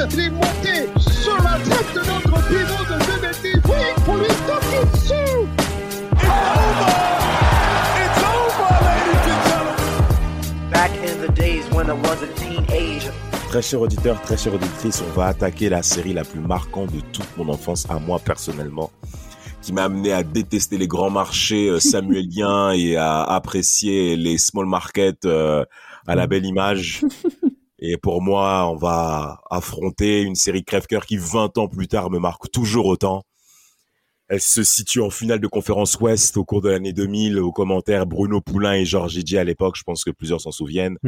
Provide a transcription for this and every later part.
Sur la tête de notre pivot de 2 mètres. Oui, pour lui taper dessus. It's over! It's over, ladies and gentlemen! Back in the days when I was a teenager. Très cher auditeur, très chère auditrice, on va attaquer la série la plus marquante de toute mon enfance, à moi personnellement, qui m'a amené à détester les grands marchés euh, samuéliens et à apprécier les small markets euh, à la belle image. Et pour moi, on va affronter une série crève-cœur qui 20 ans plus tard me marque toujours autant. Elle se situe en finale de conférence Ouest au cours de l'année 2000. Au commentaire, Bruno Poulain et Georges Gigi à l'époque, je pense que plusieurs s'en souviennent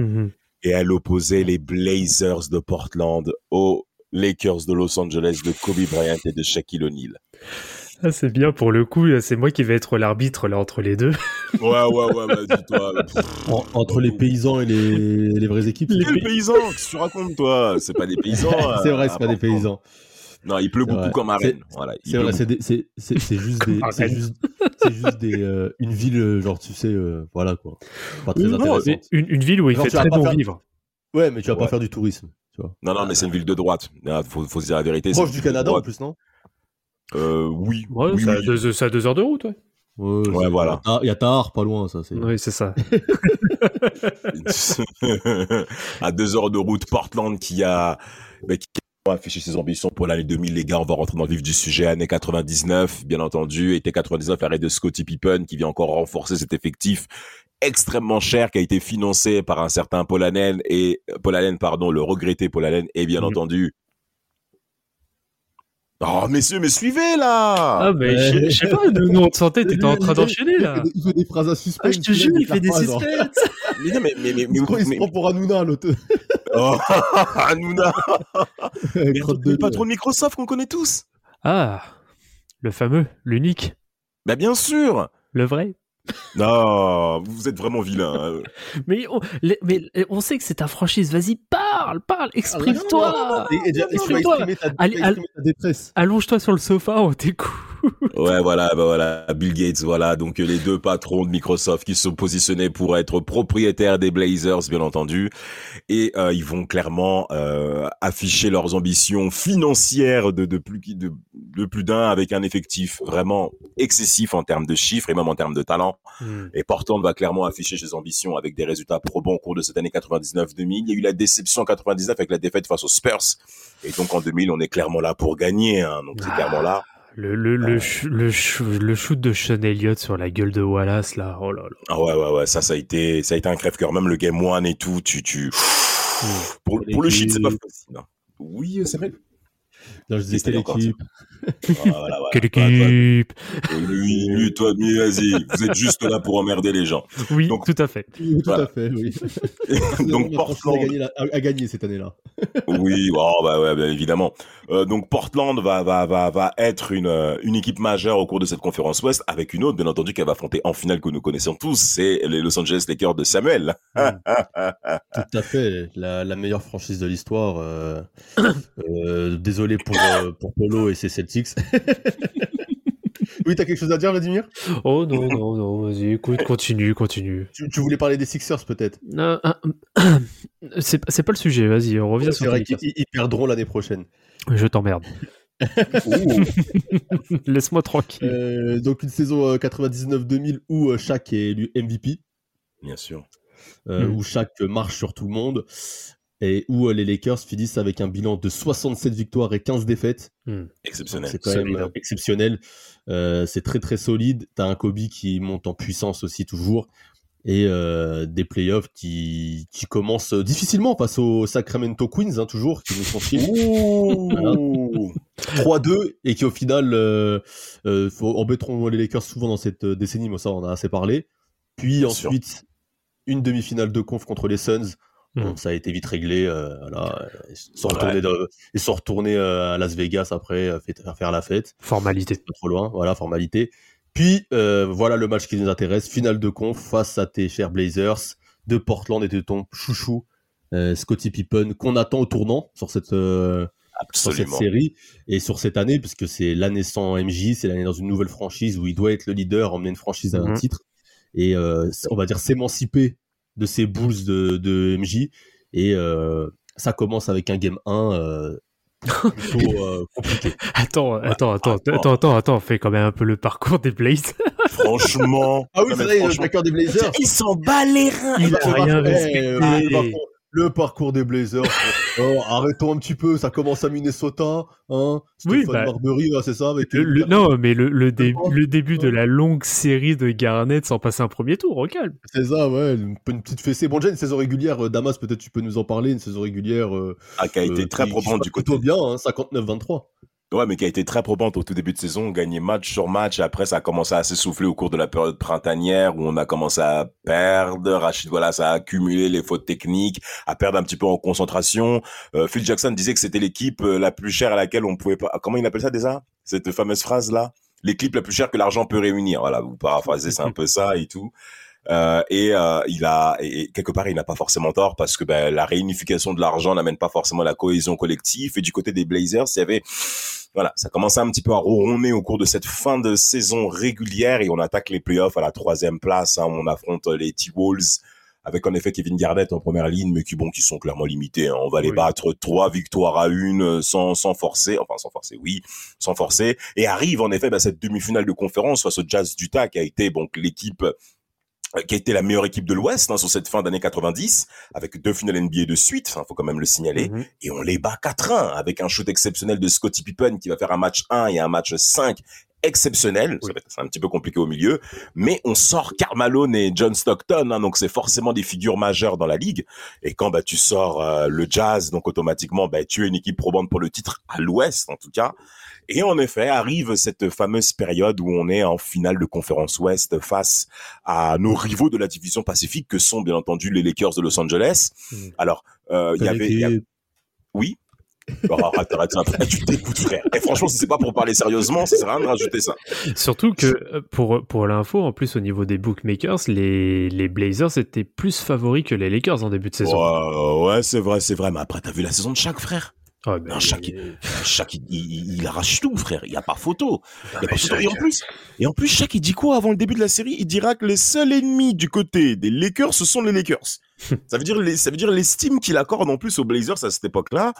et elle opposait les Blazers de Portland aux Lakers de Los Angeles de Kobe Bryant et de Shaquille O'Neal. Ah, c'est bien pour le coup, c'est moi qui vais être l'arbitre là entre les deux. Ouais, ouais, ouais, vas-y, toi. En- entre les paysans et les, les vraies équipes. Quel paysan Qu'est-ce que tu racontes, toi? C'est pas des paysans. c'est euh, vrai, c'est pas des paysans. Non, il pleut beaucoup vrai. comme à C'est- Rennes. Voilà, il C'est vrai, c'est des- c'est c'est- c'est juste des, c'est juste, c'est juste des, euh, une ville, euh, genre tu sais, euh, voilà quoi, pas très Non, une, une ville où il Genre, fait très bon faire- vivre. Ouais, mais tu vas Ouais. pas faire du tourisme, tu vois. Non, non, mais c'est une ville de droite. Il faut, faut se dire la vérité. Proche du Canada en plus, non? Euh, oui. Ouais, oui, ça, a oui. deux, ça a deux heures de route, ouais. Ouais, voilà. Ah, Il y a Tahar, pas loin, ça. c'est Oui, c'est ça. à deux heures de route, Portland qui a, bah, qui a affiché ses ambitions pour l'année 2000. Les gars, on va rentrer dans le vif du sujet. Année 99, bien entendu. Été 99, l'arrêt de Scottie Pippen qui vient encore renforcer cet effectif extrêmement cher qui a été financé par un certain Paul Allen et Paul Allen, pardon, le regretté Paul Allen et bien Mhm. entendu. Oh, messieurs, mais suivez là! Ah, mais je je sais pas, nous, nous, on te sentait, t'étais en train d'enchaîner là. Il fait des phrases à suspense. Ah, je te jure, il fait des suspects. Mais non, mais, mais, mais, mais, Il se prend- il se mais- prend pour Hanouna, l'autre. oh, Hanouna! Mais le patron de Microsoft qu'on connaît tous. Ah, le fameux, l'unique, Bah bien sûr. le vrai. Non, vous êtes vraiment vilain. hein. Mais on, les- mais on sait que c'est ta franchise, vas-y, parle, parle, exprime-toi. Détresse. Allonge-toi sur le sofa, on t'écoute. Ouais, voilà, bah voilà, Bill Gates, voilà. Donc les deux patrons de Microsoft qui se sont positionnés pour être propriétaires des Blazers, bien entendu, et euh, ils vont clairement euh, afficher leurs ambitions financières de, de plus de, de plus d'un avec un effectif vraiment excessif en termes de chiffres et même en termes de talent. Et Portland va clairement afficher ses ambitions avec des résultats probants au cours de cette année 99-2000. Il y a eu la déception en 99 avec la défaite face aux Spurs. Et donc en 2000, on est clairement là pour gagner. Hein. Donc c'est Ah. clairement là. Le, le, le, ch- le, ch- le shoot de Sean Elliott sur la gueule de Wallace, là, oh là là. Ah ouais, ouais, ouais, ça, ça a été, ça a été un crève-cœur. Même le game one et tout, tu, tu, pour, pour le shit, c'est pas facile. hein. Oui, euh, c'est vrai. Non, je disais C'était quelle encore équipe. Voilà, voilà, voilà. Quelle Toi, toi, équipe Lui, lui, toi, lui, vas-y. Vous êtes juste là pour emmerder les gens. Oui, Donc- tout à fait. Oui, tout Voilà. à fait, oui. Donc a Portland, gagné, la- a- a gagné cette année-là. Oui, oh, bah ouais, bien évidemment. Euh, donc Portland va va va va être une euh, une équipe majeure au cours de cette conférence Ouest avec une autre bien entendu qu'elle va affronter en finale que nous connaissons tous, c'est les Los Angeles Lakers de Samuel. Tout à fait, la, la meilleure franchise de l'histoire. euh, euh, désolé pour, pour Polo et ses Oui, t'as quelque chose à dire, Vladimir? Oh non, non, non, vas-y, écoute, continue, continue. tu, tu voulais parler des Sixers peut-être? Non, ah, c'est c'est pas le sujet, vas-y, on revient C'est sur vrai qu'ils ils- ils perdront l'année prochaine. Je t'emmerde. Laisse-moi tranquille. Euh, donc une saison euh, 99-2000 où euh, Shaq est élu MVP, Bien sûr. euh, Mm. où Shaq marche sur tout le monde et où euh, les Lakers finissent avec un bilan de 67 victoires et 15 défaites. Exceptionnel. C'est quand Solide. même euh, exceptionnel. Euh, c'est très très solide. T'as un Kobe qui monte en puissance aussi toujours. et euh, des playoffs qui, qui commencent difficilement face aux Sacramento Queens, hein, toujours, qui nous font chier. Voilà. 3-2 et qui au final euh, euh, faut- embêteront les Lakers souvent dans cette décennie, mais ça on en a assez parlé. Puis Bien sûr. ensuite une demi-finale de conf contre les Suns. Bon, Mm. ça a été vite réglé. euh, voilà. Ils sont Ouais. retournés, de- ils sont retournés euh, à Las Vegas après euh, fait- faire la fête. Formalité. Pas trop loin, voilà, formalité. Puis euh, voilà le match qui nous intéresse, finale de conf face à tes chers Blazers de Portland et de ton chouchou Scottie Pippen qu'on attend au tournant sur cette sur cette Absolument. série et sur cette année, puisque c'est l'année sans MJ, c'est l'année dans une nouvelle franchise où il doit être le leader, emmener une franchise à un Mhm. titre et euh, on va dire s'émanciper de ces Bulls de, de MJ. Et euh, ça commence avec un game 1 euh, plutôt euh, compliqué. Attends, attends, attends, attends. attends, attends, attends, on fait quand même un peu le parcours des Blazes. Franchement. Ah oui, c'est vrai, le franchement, vainqueur des Blazers. Il s'en bat les reins. Il Et a rien respecté. Le, parcours, des Blazers. Oh, arrêtons un petit peu, ça commence à Minnesota. Hein Oui, Stéphane bah, Marbury, là, c'est ça avec Le- le- non, mais le, le, dé- Oh. le début de la longue série de Garnett sans passer un premier tour, au calme. C'est ça, ouais, une, une petite fessée. Bon, déjà, une saison régulière, euh, Damas, peut-être tu peux nous en parler, une saison régulière euh, Ah, qui a été euh, très probante du côté. plutôt bien, hein, 59-23. Ouais, mais qui a été très probante au tout début de saison, gagné match sur match. Après, ça a commencé à s'essouffler au cours de la période printanière où on a commencé à perdre. Rachid, voilà, ça a accumulé les fautes techniques, à perdre un petit peu en concentration. Euh, Phil Jackson disait que c'était l'équipe euh, la plus chère à laquelle on pouvait pas. Comment il appelle ça déjà? Cette fameuse phrase là L'équipe la plus chère que l'argent peut réunir. Voilà, vous paraphrasez, c'est un peu ça et tout. Euh, et euh, il a et, quelque part il n'a pas forcément tort parce que ben, la réunification de l'argent n'amène pas forcément la cohésion collective et du côté des Blazers il y avait voilà ça commençait un petit peu à ronronner au cours de cette fin de saison régulière et on attaque les playoffs à la troisième place hein, on affronte les T-Wolves avec en effet Kevin Garnett en première ligne mais qui bon qui sont clairement limités hein. on va les Oui. battre trois victoires à une euh, sans sans forcer enfin sans forcer oui sans forcer et arrive en effet ben, cette demi-finale de conférence face au Jazz d'Utah qui a été donc l'équipe euh, qui a été la meilleure équipe de l'Ouest hein, sur cette fin d'année 90, avec deux finales NBA de suite, il faut quand même le signaler, Mhm. et on les bat 4-1, avec un shoot exceptionnel de Scottie Pippen qui va faire un match 1 et un match 5 exceptionnel, c'est un petit peu compliqué au milieu, mais on sort Karl Malone et John Stockton, hein, donc c'est forcément des figures majeures dans la ligue, et quand bah, tu sors euh, le Jazz, donc automatiquement bah, tu es une équipe probante pour le titre, à l'Ouest en tout cas, et en effet, arrive cette fameuse période où on est en finale de conférence Ouest face à nos rivaux de la division Pacifique que sont bien entendu les Lakers de Los Angeles. Mm. Alors, euh, il y avait, y a- oui. Oh, arrête, arrête, arrête, tu t'écoutes, frère. Et franchement, si c'est pas pour parler sérieusement, ça sert à rien de rajouter ça. Surtout que euh, pour, pour l'info, en plus au niveau des bookmakers, les, les Blazers étaient plus favoris que les Lakers en début de saison. Ouais, ouais, c'est vrai, c'est vrai. Mais après, t'as vu la saison de chaque frère? Ah, chaque- Chaque, il, il- il arrache tout, frère. Il y a pas photo. Ah, y a pas photo. Et en plus, et en plus, chaque, il dit quoi avant le début de la série? Il dira que les seuls ennemis du côté des Lakers, ce sont les Lakers. ça veut dire les, ça veut dire l'estime qu'il accorde en plus aux Blazers à cette époque-là.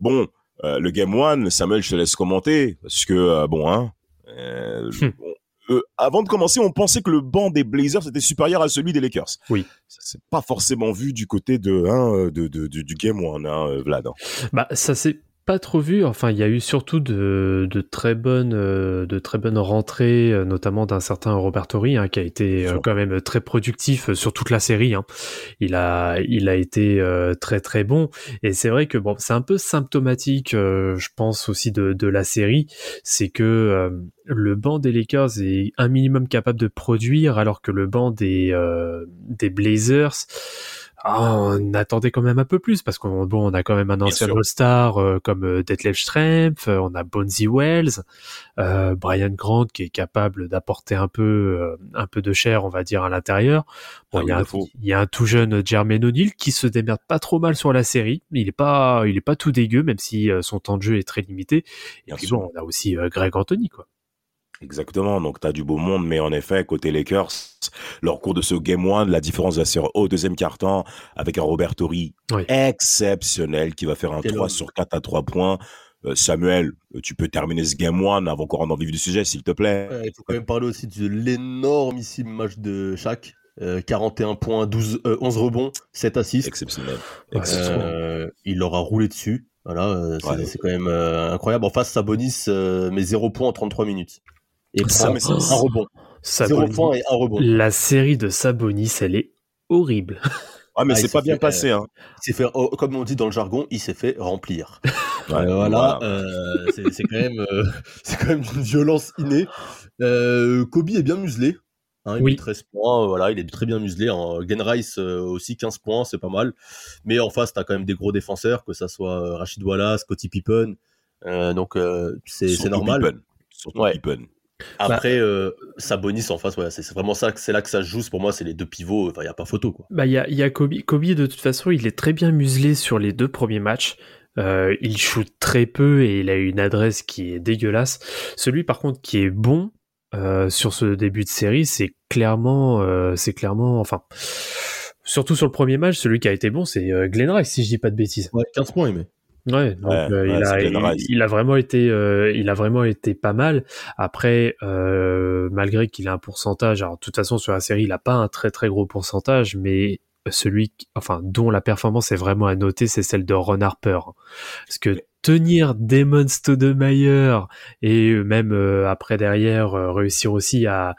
Bon, euh, le game one, Samuel, je te laisse commenter parce que euh, bon, hein. euh, Hmm. bon, euh, avant de commencer, on pensait que le banc des Blazers était supérieur à celui des Lakers. Oui. Ça s'est pas forcément vu du côté de, hein, de, de, de- du game one, hein, Vlad. hein. Bah, ça s'est pas trop vu. Enfin, il y a eu surtout de, de très bonnes, euh, de très bonnes rentrées, euh, notamment d'un certain Robert Torrey, hein, qui a été euh, quand même très productif sur toute la série. hein. Il a, il a été euh, très très bon. Et c'est vrai que bon, c'est un peu symptomatique, euh, je pense aussi de, de la série, c'est que euh, le banc des Lakers est un minimum capable de produire, alors que le banc des, euh, des Blazers. Ah, on attendait quand même un peu plus parce qu'on bon, on a quand même un ancien. All-Star euh, comme euh, Detlef Schrempf, euh, on a Bonzi Wells, euh, Brian Grant qui est capable d'apporter un peu euh, un peu de chair, on va dire à l'intérieur. Bon, Ah il y a un, il faut. il y a un tout jeune Jermaine O'Neal qui se démerde pas trop mal sur la série. Il est pas il est pas tout dégueu même si euh, son temps de jeu est très limité. Et Bien puis sûr. bon, on a aussi euh, Greg Anthony quoi. Exactement, donc tu as du beau monde, mais en effet, côté Lakers, leur cours de ce Game 1, la différence va se faire au deuxième quart-temps, avec un Robert Torrey Oui. exceptionnel, qui va faire un Quel 3 homme. sur 4 à 3 points. Euh, Samuel, tu peux terminer ce Game 1 avant qu'on rentre dans le vif du sujet, s'il te plaît. Ouais, Il faut quand même parler aussi de l'énormissime match de Shaq. Euh, 41 points, 12, euh, 11 rebonds, 7 assists. Exceptionnel. Exceptionnel. Euh, il leur a roulé dessus. Voilà, euh, c'est Ouais. quand même euh, incroyable. En face, Sabonis euh, met 0 points en 33 minutes. Et Ça, prend un rebond. Zéro Sabonis- point et un rebond. La série de Sabonis, elle est horrible. Ah, mais Ah, c'est pas bien fait, passé, hein. Il fait, oh, comme on dit dans le jargon, il s'est fait remplir. Ouais, Euh, voilà, euh, c'est quand même, euh, c'est quand même une violence innée. Euh, Kobe est bien muselé. Hein, il Oui. met 13 points, euh, voilà, il est très bien muselé. Hein. Glenn Rice euh, aussi 15 points, c'est pas mal. Mais en face, t'as quand même des gros défenseurs, que ça soit euh, Rachid Wallace, Scottie Pippen. Euh, donc euh, c'est normal. Pippen. Surtout Ouais. Pippen. Après, euh, Sabonis en face, voilà, c'est vraiment ça, c'est là que ça se joue. Pour moi, c'est les deux pivots. Enfin, il y a pas photo quoi. Bah, il y a, il y a Kobe. Kobe, de toute façon, il est très bien muselé sur les deux premiers matchs. Euh, il shoot très peu et il a une adresse qui est dégueulasse. Celui, par contre, qui est bon euh, sur ce début de série, c'est clairement, euh, c'est clairement, enfin, surtout sur le premier match, celui qui a été bon, c'est euh, Glenn Rice, si je dis pas de bêtises. Ouais, 15 points, il met. Ouais, donc Ouais, euh, ouais, il, a, il, il vraiment été, euh, il a vraiment été pas mal. Après, euh, malgré qu'il a un pourcentage, alors de toute façon sur la série, il a pas un très très gros pourcentage, mais celui, qui- enfin, dont la performance est vraiment à noter, c'est celle de Ron Harper, parce que tenir Damon Stoudemire et même euh, après derrière euh, réussir aussi à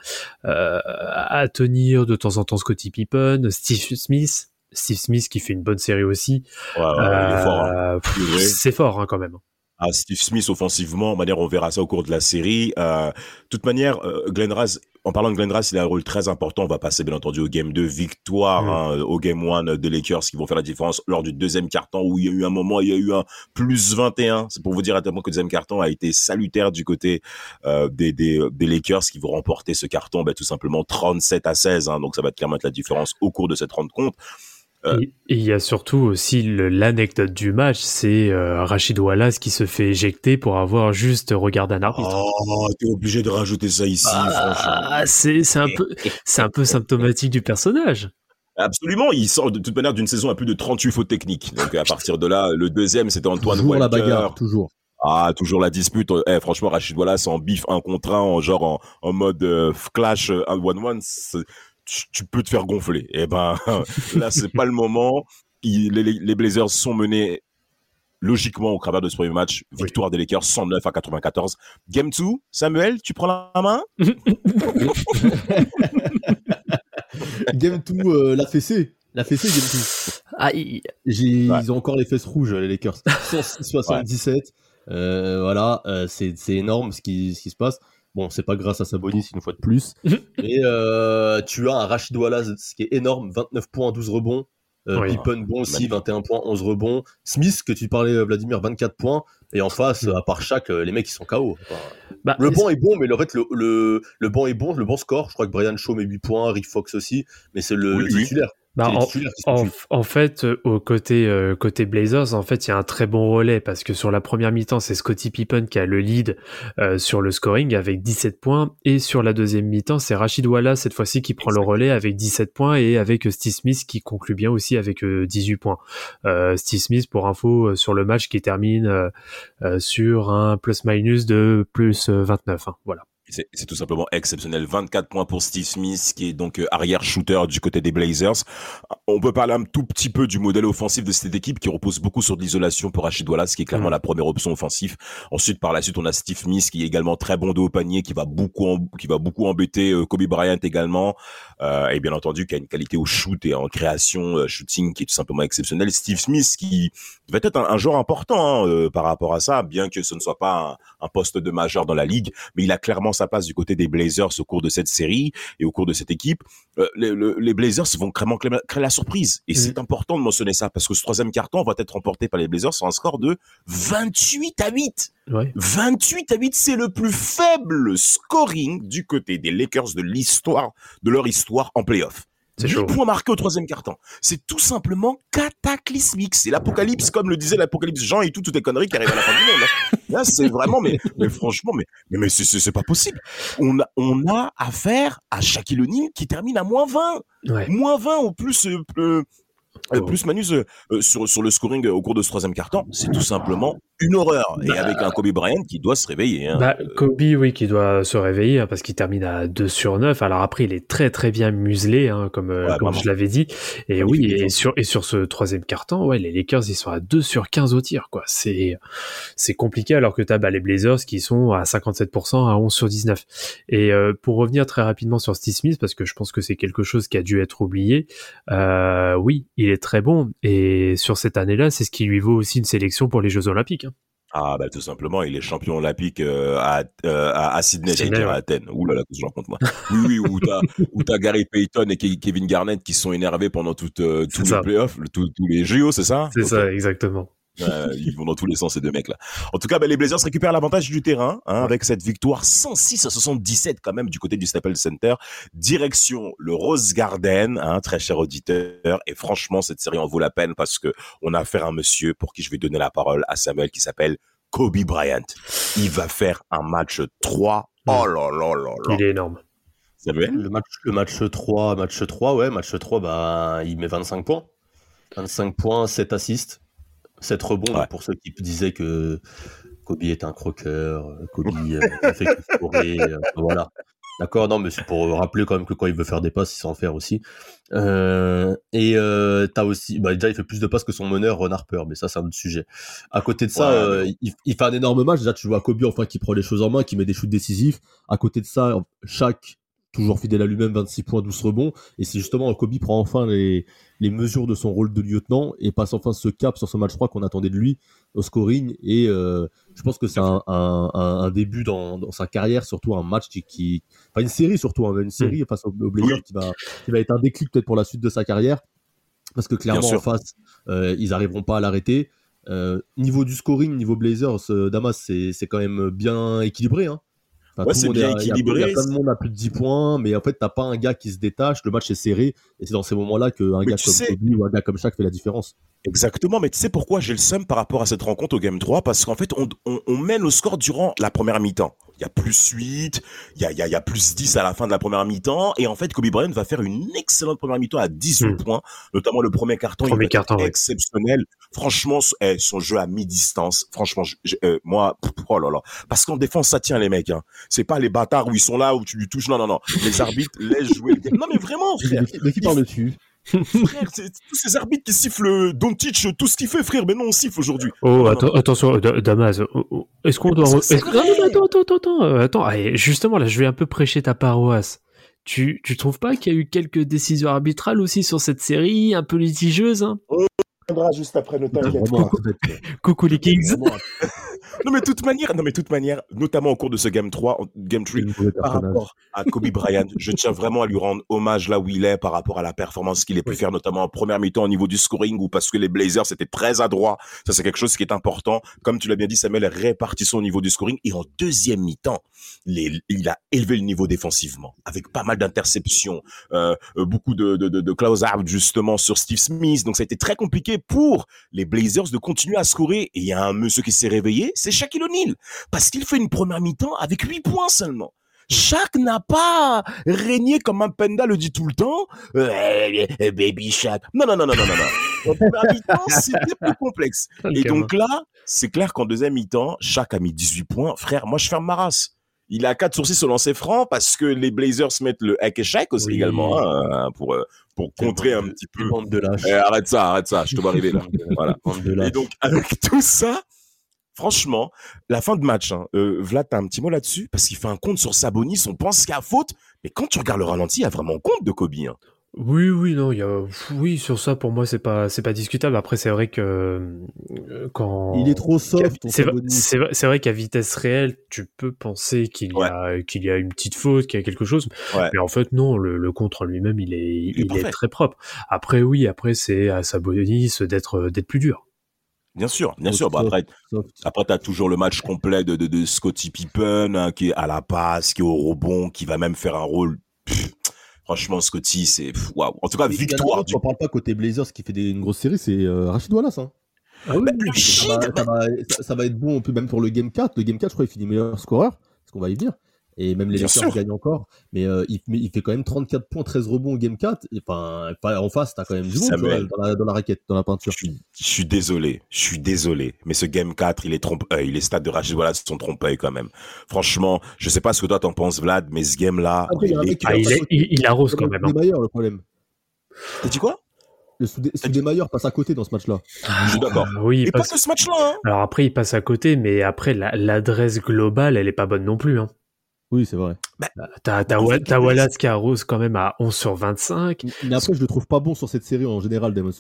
euh, à tenir de temps en temps Scottie Pippen, Steve Smith. Steve Smith qui fait une bonne série aussi. Ouais, hein. Euh, c'est fort hein, quand même. à Steve Smith offensivement. De manière, on verra ça au cours de la série. Euh, de toute manière, euh, Glenn Rice, en parlant de Glenn Rice, il a un rôle très important. On va passer bien entendu au game 2, victoire Mm. hein, au game 1 des Lakers qui vont faire la différence lors du deuxième carton où il y a eu un moment, il y a eu un plus 21. C'est pour vous dire à tel point que le deuxième carton a été salutaire du côté euh, des, des, des Lakers qui vont remporter ce carton ben, tout simplement 37 à 16. Hein, donc ça va clairement être la différence au cours de cette rencontre. Euh, il y a surtout aussi l'anecdote du match, c'est euh, Rachid Wallace qui se fait éjecter pour avoir juste regardé un arbitre. Oh, t'es obligé de rajouter ça ici, ah, C'est un, peu, symptomatique du personnage. Absolument, il sort de toute manière d'une saison à plus de 38 fautes techniques. Donc à partir de là, le deuxième, c'était Antoine toujours la bagarre, toujours. Ah, toujours la dispute. Eh, franchement, Rachid Wallace en bif un contre un, en genre en, mode euh, clash 1-1-1, tu, tu peux te faire gonfler. Eh ben, là, c'est pas le moment. Il- les, les Blazers sont menés logiquement au travers de ce premier match. Victoire des Lakers 109 à 94. Game 2, Samuel, tu prends la main? Game 2, euh, la fessée. La fessée, Game 2. Ah, il- Ouais. Ils ont encore les fesses rouges, les Lakers. 177. Euh, voilà, euh, c'est c'est énorme ce qui, ce qui se passe. Bon, c'est pas grâce à Sabonis une fois de plus. Mais euh, tu as un Rachid Wallace, ce qui est énorme 29 points, 12 rebonds. Euh, Oui. Pippen, bon aussi, Magnifique. 21 points, 11 rebonds. Smith, que tu parlais, euh, Vladimir, 24 points. Et en face, Mm. à part chaque, euh, les mecs, ils sont KO. Enfin, bah, le banc est bon, mais le, fait, le, le, le banc est bon, le bon score. Je crois que Brian Shaw met 8 points, Rick Fox aussi. Mais c'est le, Oui, le oui. Bah, en, fait, euh, au côté euh, côté Blazers, en fait, il y a un très bon relais parce que sur la première mi-temps, c'est Scottie Pippen qui a le lead euh, sur le scoring avec 17 points et sur la deuxième mi-temps, c'est Rachid Wallace cette fois-ci qui prend le relais avec 17 points et avec Steve Smith qui conclut bien aussi avec euh, 18 points. Euh, Steve Smith, pour info, euh, sur le match qui termine euh, euh, sur un plus-minus de plus euh, 29. hein, voilà. C'est tout simplement exceptionnel. 24 points pour Steve Smith, qui est donc euh, arrière shooter du côté des Blazers. On peut parler un tout petit peu du modèle offensif de cette équipe qui repose beaucoup sur de l'isolation pour Rachid Wallace, qui est clairement Mm. la première option offensive. Ensuite, par la suite, on a Steve Smith, qui est également très bon de haut panier, qui va beaucoup, qui va beaucoup embêter euh, Kobe Bryant également. Euh, et bien entendu, qui a une qualité au shoot et en création, euh, shooting, qui est tout simplement exceptionnelle. Steve Smith, qui va être un, un joueur important hein, euh, par rapport à ça, bien que ce ne soit pas un, un poste de majeur dans la ligue, mais il a clairement sa place du côté des Blazers au cours de cette série et au cours de cette équipe. Euh, les, le- les Blazers vont clairement créer créer la surprise. Et Mhm. c'est important de mentionner ça parce que ce troisième carton va être remporté par les Blazers sur un score de 28 à 8. Ouais. 28 à 8, c'est le plus faible scoring du côté des Lakers de l'histoire, de leur histoire en playoff. C'est 8 chaud. points marqués au troisième carton. C'est tout simplement cataclysmique. C'est l'apocalypse, comme le disait l'apocalypse Jean et tout, toutes les conneries qui arrivent à la fin du monde. Là, Là, c'est vraiment, mais, mais franchement, mais, mais, mais c'est- c'est c'est pas possible. On a, on a affaire à Shaquille O'Neal qui termine à moins 20. Ouais. Moins 20 au plus, euh, euh. Plus Manus euh, euh, sur, sur le scoring au cours de ce troisième quart-temps, c'est tout simplement une horreur. Et Bah, avec un Kobe Bryant qui doit se réveiller. Hein. Bah, Kobe, oui, qui doit se réveiller hein, parce qu'il termine à 2 sur 9. Alors après, il est très très bien muselé, hein, comme, Ouais, comme je l'avais dit. Et oui, et sur, et sur ce troisième carton, ouais, les Lakers, ils sont à 2 sur 15 au tir, quoi. C'est, c'est compliqué alors que t'as bah, les Blazers qui sont à 57% à 11 sur 19. Et euh, pour revenir très rapidement sur Steve Smith, parce que je pense que c'est quelque chose qui a dû être oublié, oui, il est très bon. Et sur cette année-là, c'est ce qui lui vaut aussi une sélection pour les Jeux Olympiques. hein. Ah bah tout simplement, il est champion olympique euh, à, euh, à, Sydney, à. Athènes. Ouh là là, que je raconte moi. Oui, oui, où t'as où t'as Gary Payton et Ke- Kevin Garnett qui sont énervés pendant toute, euh, ça. les playoffs, le- tous tous les JO, c'est ça? C'est ça, exactement. Euh, ils vont dans tous les sens ces deux mecs là. En tout cas, bah, les Blazers récupèrent l'avantage du terrain hein, avec cette victoire 106 à 77 quand même du côté du Staples Center. Direction le Rose Garden, hein, très cher auditeur. Et franchement, cette série en vaut la peine parce que on a affaire à un monsieur pour qui je vais donner la parole à Samuel qui s'appelle Kobe Bryant. Il va faire un match 3. Oh là là là là. Il est énorme. Samuel? Le match, le match 3, match 3, ouais, match 3, bah, il met 25 points. 25 points, 7 assists, 7 rebonds. Ouais. donc Pour ceux qui disaient que Kobe est un croqueur, euh, Kobe euh, fait que scorer, euh, voilà. D'accord, non, mais c'est pour rappeler quand même que quand il veut faire des passes, il sait en faire aussi. Euh, et euh, t'as aussi, bah, déjà, il fait plus de passes que son meneur Ron Harper, mais ça, c'est un autre sujet. À côté de ça, Ouais, euh, il, il fait un énorme match. Déjà, tu vois Kobe enfin qui prend les choses en main, qui met des shoots décisifs. À côté de ça, chaque toujours fidèle à lui-même, 26 points, 12 rebonds. Et c'est justement Kobe prend enfin les, les mesures de son rôle de lieutenant et passe enfin ce cap sur ce match 3 qu'on attendait de lui au scoring. Et euh, je pense que c'est un, un, un, un début dans, dans sa carrière, surtout un match qui, qui enfin une série surtout, hein, une série face au, au Blazers Oui. qui va qui va être un déclic peut-être pour la suite de sa carrière, parce que clairement en face, euh, ils arriveront pas à l'arrêter. Euh, niveau du scoring, niveau Blazers, Damas, c'est c'est quand même bien équilibré. Hein. Enfin, Ouais, c'est bien à- il y a- équilibré. Il y a plein de monde à plus de 10 points, mais en fait, t'as pas un gars qui se détache, le match est serré, et c'est dans ces moments-là qu'un gars comme sais- Kobe ou un gars comme Shaq fait la différence. Exactement, mais tu sais pourquoi j'ai le seum par rapport à cette rencontre au Game 3 Parce qu'en fait, on, on, on mène au score durant la première mi-temps. Il y a plus 8, il y a, il y, a, il y a plus 10 à la fin de la première mi-temps. Et en fait, Kobe Bryant va faire une excellente première mi-temps à 18 Hmm. points. Notamment le premier carton, Premier carton, ouais. exceptionnel. Franchement, son- eh, son jeu à mi-distance, franchement, je- je- euh, moi, oh là là. Parce qu'en défense, ça tient les mecs. Hein. C'est pas les bâtards où ils sont là, où tu lui touches. Non, non, non. Les arbitres laissent jouer. Non, mais vraiment, frère. De qui, de qui parle dessus? Frère, c'est tous ces arbitres qui sifflent Doncic, tout ce qu'il fait, frère. Mais non, on siffle aujourd'hui. Oh, Non, non, atten- attention, euh, Da- Damas, oh, oh, est-ce qu'on doit... Non, non, attends, attends, attends, attends, euh, attends, allez, justement, là, je vais un peu prêcher ta paroisse. Tu, tu trouves pas qu'il y a eu quelques décisions arbitrales aussi sur cette série, un peu litigeuses hein? Viendra juste après, ne en fait, Coucou les Kings vraiment, Non mais toute manière, non mais toute manière, notamment au cours de ce game 3, game 3, un mauvais par rapport à Kobe Bryant, je tiens vraiment à lui rendre hommage là où il est par rapport à la performance qu'il ait pu Oui. faire, notamment en première mi-temps au niveau du scoring ou parce que les Blazers étaient très adroits. Ça c'est quelque chose qui est important. Comme tu l'as bien dit, Samuel, répartition au niveau du scoring et en deuxième mi-temps, il a élevé le niveau défensivement avec pas mal d'interceptions, euh, euh, beaucoup de, de, de, de close-out justement sur Steve Smith. Donc ça a été très compliqué pour les Blazers de continuer à scorer. Et il y a un monsieur qui s'est réveillé, c'est Shaquille O'Neal. Parce qu'il fait une première mi-temps avec 8 points seulement. Shaq n'a pas régné comme un panda le dit tout le temps. Euh, euh, baby Shaq. Non, non, non, non, non, non, non. En première mi-temps, c'était plus complexe. Et donc là, c'est clair qu'en deuxième mi-temps, Shaq a mis 18 points. Frère, moi, je ferme ma race. Il a 4 sourcils sur lancer franc parce que les Blazers mettent le hack et Shaq aussi Oui. également, hein, pour, euh, pour contrer un petit peu. Bande de lâches. Eh, arrête ça, arrête ça, je te vois arriver là. Voilà. Bande de Et donc, avec tout ça, franchement, la fin de match, hein, euh, Vlad, t'as un petit mot là-dessus? Parce qu'il fait un compte sur Sabonis, on pense qu'il y a faute, mais quand tu regardes le ralenti, il y a vraiment compte de Kobe. Hein. Oui, oui, non, il y a, oui, sur ça, pour moi, c'est pas, c'est pas discutable. Après, c'est vrai que euh, quand Il est trop soft. C'est vrai, qu'à vitesse réelle, tu peux penser qu'il y a qu'il y a une petite faute, qu'il y a quelque chose, Ouais. mais en fait non, le, le contre en lui-même, il est il, est très propre. Après oui, après c'est à Sabonis d'être d'être plus dur. Bien sûr, bien sûr. Bah, après, après t'as toujours le match complet de, de, de Scottie Pippen, hein, qui est à la passe, qui est au rebond, qui va même faire un rôle. Pff, franchement, Scottie, c'est waouh. En tout cas, victoire. également, Du... Parle pas côté Blazers qui fait des, une grosse série, c'est euh, Rachid Wallace. Hein. Ah oui, Bah, le Ça va, ça, va, ça- ça va être bon, même pour le game 4. Le game 4, je crois, il finit meilleur scoreur, parce qu'on va y venir. Et même les Lakers gagnent encore. Mais euh, il, mais il fait quand même 34 points, 13 rebonds au game 4. Et, enfin, en face, t'as quand même du monde vois, dans, la, dans la raquette, dans la Je peinture. suis, je suis désolé, je suis désolé, mais ce game 4, il est trompe-œil, les stats de Rachid Wallace sont trompe-œil quand même. Franchement, je sais pas ce que toi t'en penses, Vlad, mais ce game-là, il Ah, Lakers- il, il- il arrose quand même. hein. C'est Maillard le problème. T'as dit quoi? Le Soudé, passe à côté dans ce match-là. Je suis d'accord. Ah, oui, Et parce- pas que ce match-là, hein. alors après il passe à côté, mais après la- l'adresse globale, elle est pas bonne non plus. Hein. Oui, c'est vrai. T'as t'as Wallace qui arrose quand même à 11 sur 25. Mais après, je le trouve pas bon sur cette série en général, Damon.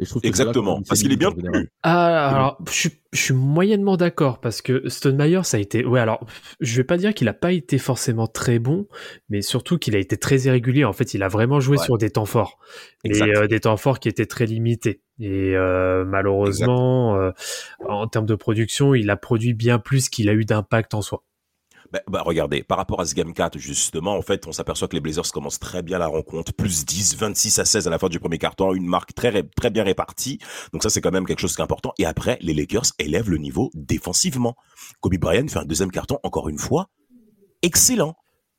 Et je trouve là Exactement, parce qu'il est bien tenu. Ah, alors, je suis, je suis moyennement d'accord parce que Stonemeyer, ça a été. Ouais, alors, je vais pas dire qu'il a pas été forcément très bon, mais surtout qu'il a été très irrégulier. En fait, il a vraiment joué Ouais. sur des temps forts, et euh, des temps forts qui étaient très limités. Et euh, malheureusement, euh, en termes de production, il a produit bien plus qu'il a eu d'impact en soi. Bah, bah, regardez, par rapport à ce Game 4, justement, en fait, on s'aperçoit que les Blazers commencent très bien la rencontre. Plus 10, 26 à 16 à la fin du premier carton. Une marque très, bien répartie. Donc ça, c'est quand même quelque chose qui est important. Et après, les Lakers élèvent le niveau défensivement. Kobe Bryant fait un deuxième carton, encore une fois, excellent.